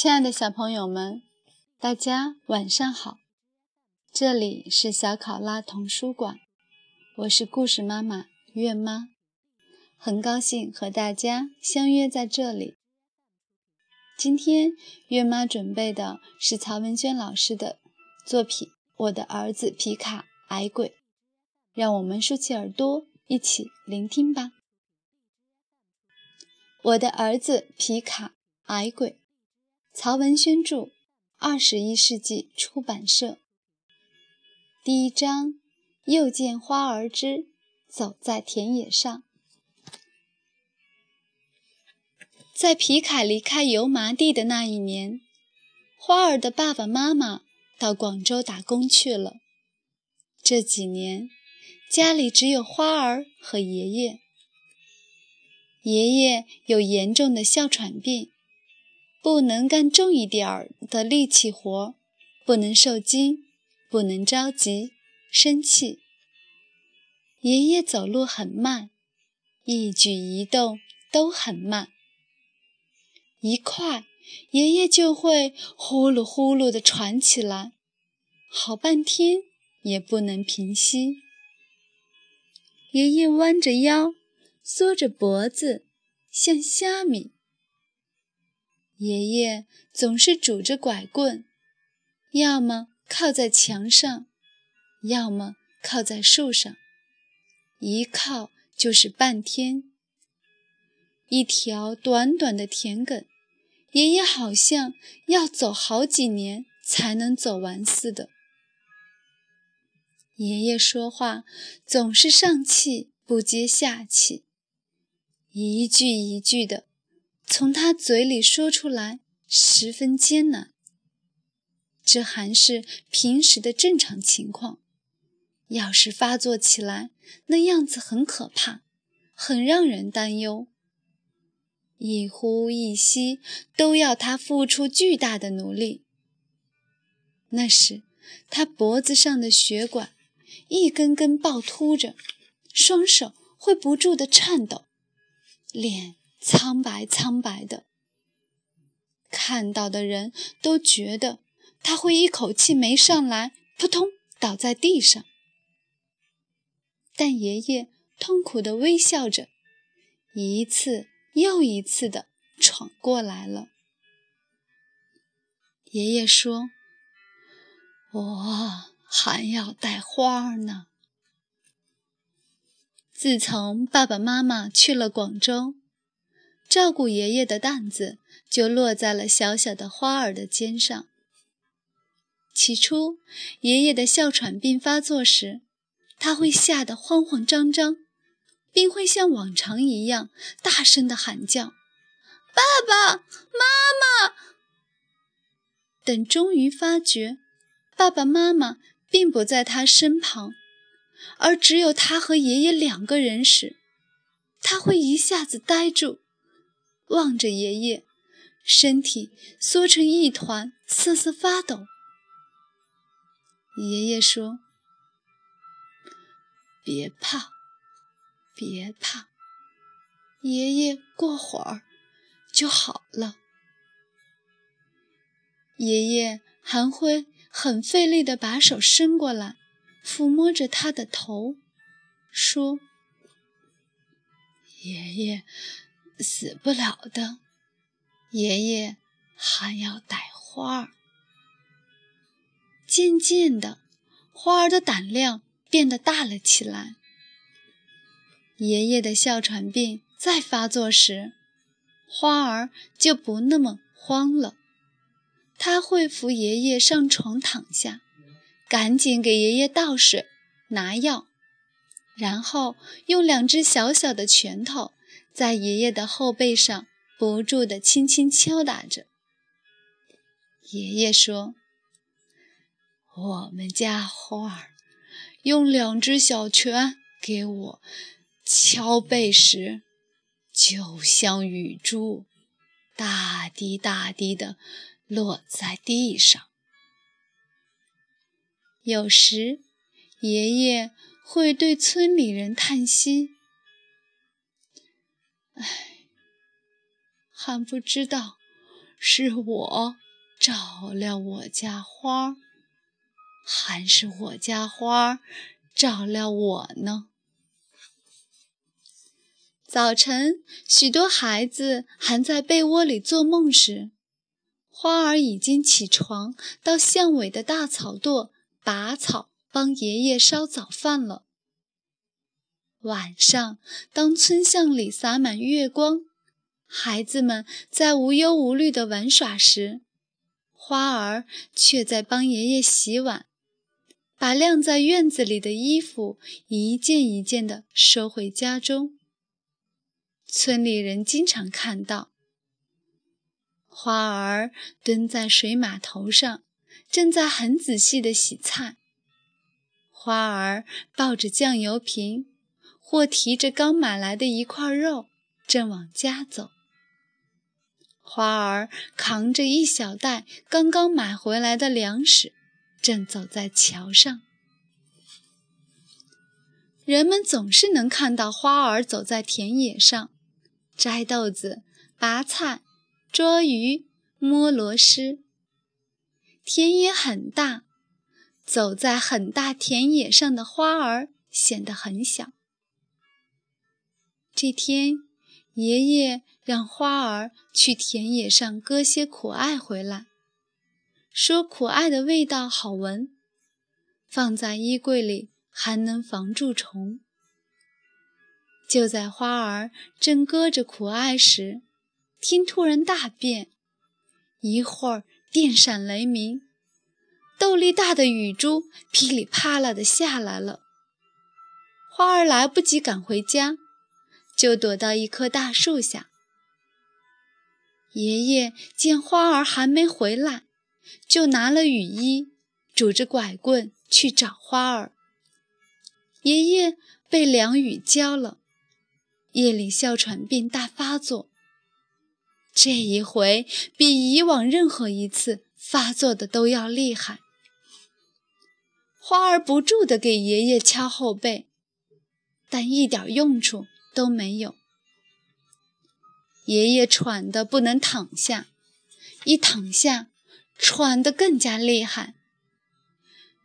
亲爱的小朋友们，大家晚上好！这里是小考拉童书馆，我是故事妈妈月妈，很高兴和大家相约在这里。今天月妈准备的是曹文轩老师的作品《我的儿子皮卡矮鬼》，让我们竖起耳朵一起聆听吧。我的儿子皮卡矮鬼。曹文轩著，二十一世纪出版社。第一章：又见花儿之，走在田野上。在皮卡离开油麻地的那一年，花儿的爸爸妈妈到广州打工去了。这几年，家里只有花儿和爷爷。爷爷有严重的哮喘病。不能干重一点儿的力气活，不能受惊，不能着急、生气。爷爷走路很慢，一举一动都很慢。一快，爷爷就会呼噜呼噜地喘起来，好半天也不能平息。爷爷弯着腰，缩着脖子，像虾米。爷爷总是拄着拐棍，要么靠在墙上，要么靠在树上，一靠就是半天。一条短短的田埂，爷爷好像要走好几年才能走完似的。爷爷说话总是上气不接下气，一句一句的。从他嘴里说出来十分艰难，这还是平时的正常情况。要是发作起来，那样子很可怕，很让人担忧。一呼一吸都要他付出巨大的努力。那时，他脖子上的血管一根根暴突着，双手会不住地颤抖，脸。苍白苍白的，看到的人都觉得他会一口气没上来，扑通倒在地上。但爷爷痛苦地微笑着，一次又一次地闯过来了。爷爷说：“我还要带花呢。”自从爸爸妈妈去了广州。照顾爷爷的担子就落在了小小的花儿的肩上。起初，爷爷的哮喘病发作时，他会吓得慌慌张张，并会像往常一样大声地喊叫：“爸爸妈妈！”等终于发觉爸爸妈妈并不在他身旁，而只有他和爷爷两个人时，他会一下子呆住。望着爷爷，身体缩成一团，瑟瑟发抖。爷爷说：“别怕，别怕，爷爷过会儿就好了。”爷爷韩辉很费力地把手伸过来，抚摸着他的头，说：“爷爷。”死不了的，爷爷还要带花儿。渐渐的，花儿的胆量变得大了起来。爷爷的哮喘病再发作时，花儿就不那么慌了。他会扶爷爷上床躺下，赶紧给爷爷倒水、拿药，然后用两只小小的拳头。在爷爷的后背上不住地轻轻敲打着。爷爷说：“我们家花儿用两只小拳给我敲背时，就像雨珠，大滴大滴地落在地上。有时，爷爷会对村里人叹息。”唉，还不知道是我照料我家花，还是我家花照料我呢？早晨，许多孩子还在被窝里做梦时，花儿已经起床，到巷尾的大草垛拔草，帮爷爷烧早饭了。晚上，当村巷里洒满月光，孩子们在无忧无虑地玩耍时，花儿却在帮爷爷洗碗，把晾在院子里的衣服一件一件地收回家中。村里人经常看到花儿蹲在水码头上，正在很仔细地洗菜。花儿抱着酱油瓶，或提着刚买来的一块肉，正往家走。花儿扛着一小袋刚刚买回来的粮食，正走在桥上。人们总是能看到花儿走在田野上。摘豆子、拔菜、捉鱼、摸螺蛳。田野很大，走在很大田野上的花儿显得很小。这天，爷爷让花儿去田野上割些苦艾回来，说苦艾的味道好闻，放在衣柜里还能防蛀虫。就在花儿正割着苦艾时，天突然大变，一会儿电闪雷鸣，豆粒大的雨珠噼里啪啦地下来了。花儿来不及赶回家，就躲到一棵大树下。爷爷见花儿还没回来，就拿了雨衣，拄着拐棍去找花儿。爷爷被凉雨浇了。夜里哮喘病大发作，这一回比以往任何一次发作的都要厉害。花儿不住地给爷爷敲后背，但一点用处都没有。爷爷喘得不能躺下，一躺下，喘得更加厉害，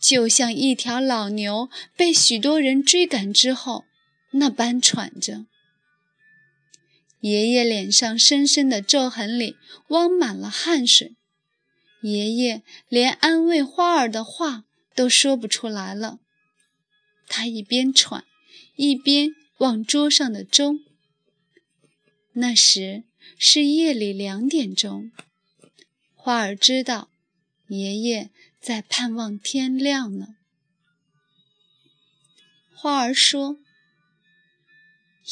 就像一条老牛被许多人追赶之后那般喘着。爷爷脸上深深的皱痕里汪满了汗水，爷爷连安慰花儿的话都说不出来了。他一边喘，一边望桌上的钟。那时是夜里两点钟。花儿知道，爷爷在盼望天亮呢。花儿说：“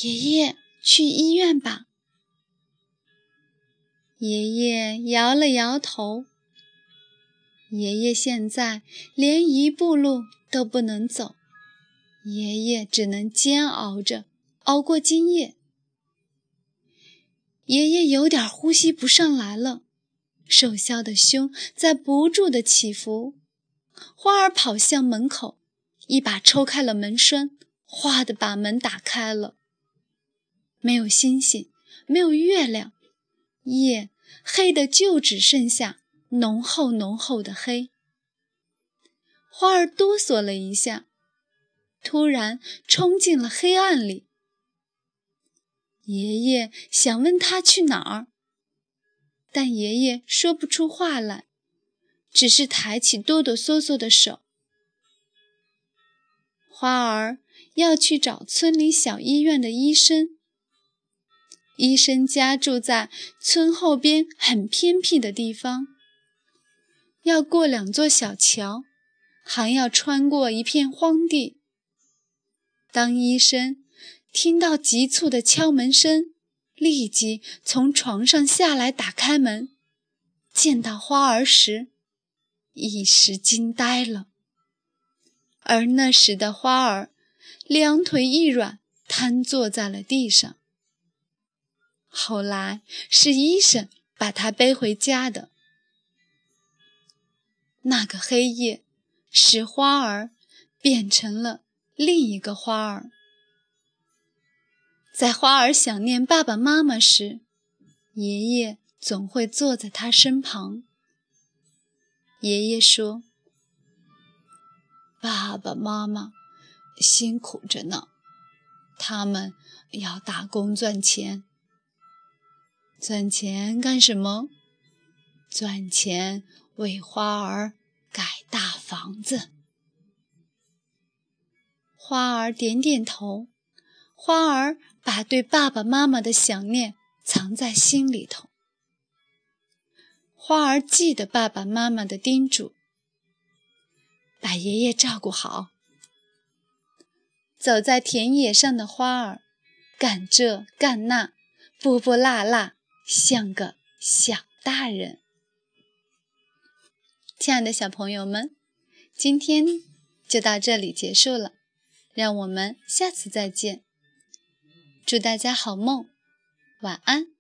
爷爷。”去医院吧。爷爷摇了摇头。爷爷现在连一步路都不能走，爷爷只能煎熬着熬过今夜。爷爷有点呼吸不上来了，瘦削的胸在不住地起伏。花儿跑向门口，一把抽开了门栓，哗地把门打开了。没有星星，没有月亮，夜黑的就只剩下浓厚浓厚的黑。花儿哆嗦了一下，突然冲进了黑暗里。爷爷想问他去哪儿，但爷爷说不出话来，只是抬起哆哆嗦嗦的手。花儿要去找村里小医院的医生。医生家住在村后边很偏僻的地方，要过两座小桥，还要穿过一片荒地。当医生听到急促的敲门声，立即从床上下来打开门，见到花儿时，一时惊呆了。而那时的花儿，两腿一软，瘫坐在了地上。后来是医生把他背回家的。那个黑夜使花儿变成了另一个花儿。在花儿想念爸爸妈妈时，爷爷总会坐在他身旁。爷爷说：“爸爸妈妈辛苦着呢，他们要打工赚钱。赚钱干什么？赚钱为花儿盖大房子。”花儿点点头，花儿把对爸爸妈妈的想念藏在心里头。花儿记得爸爸妈妈的叮嘱，把爷爷照顾好。走在田野上的花儿，干这干那，波波辣辣，像个小大人。亲爱的小朋友们，今天就到这里结束了。让我们下次再见，祝大家好梦，晚安。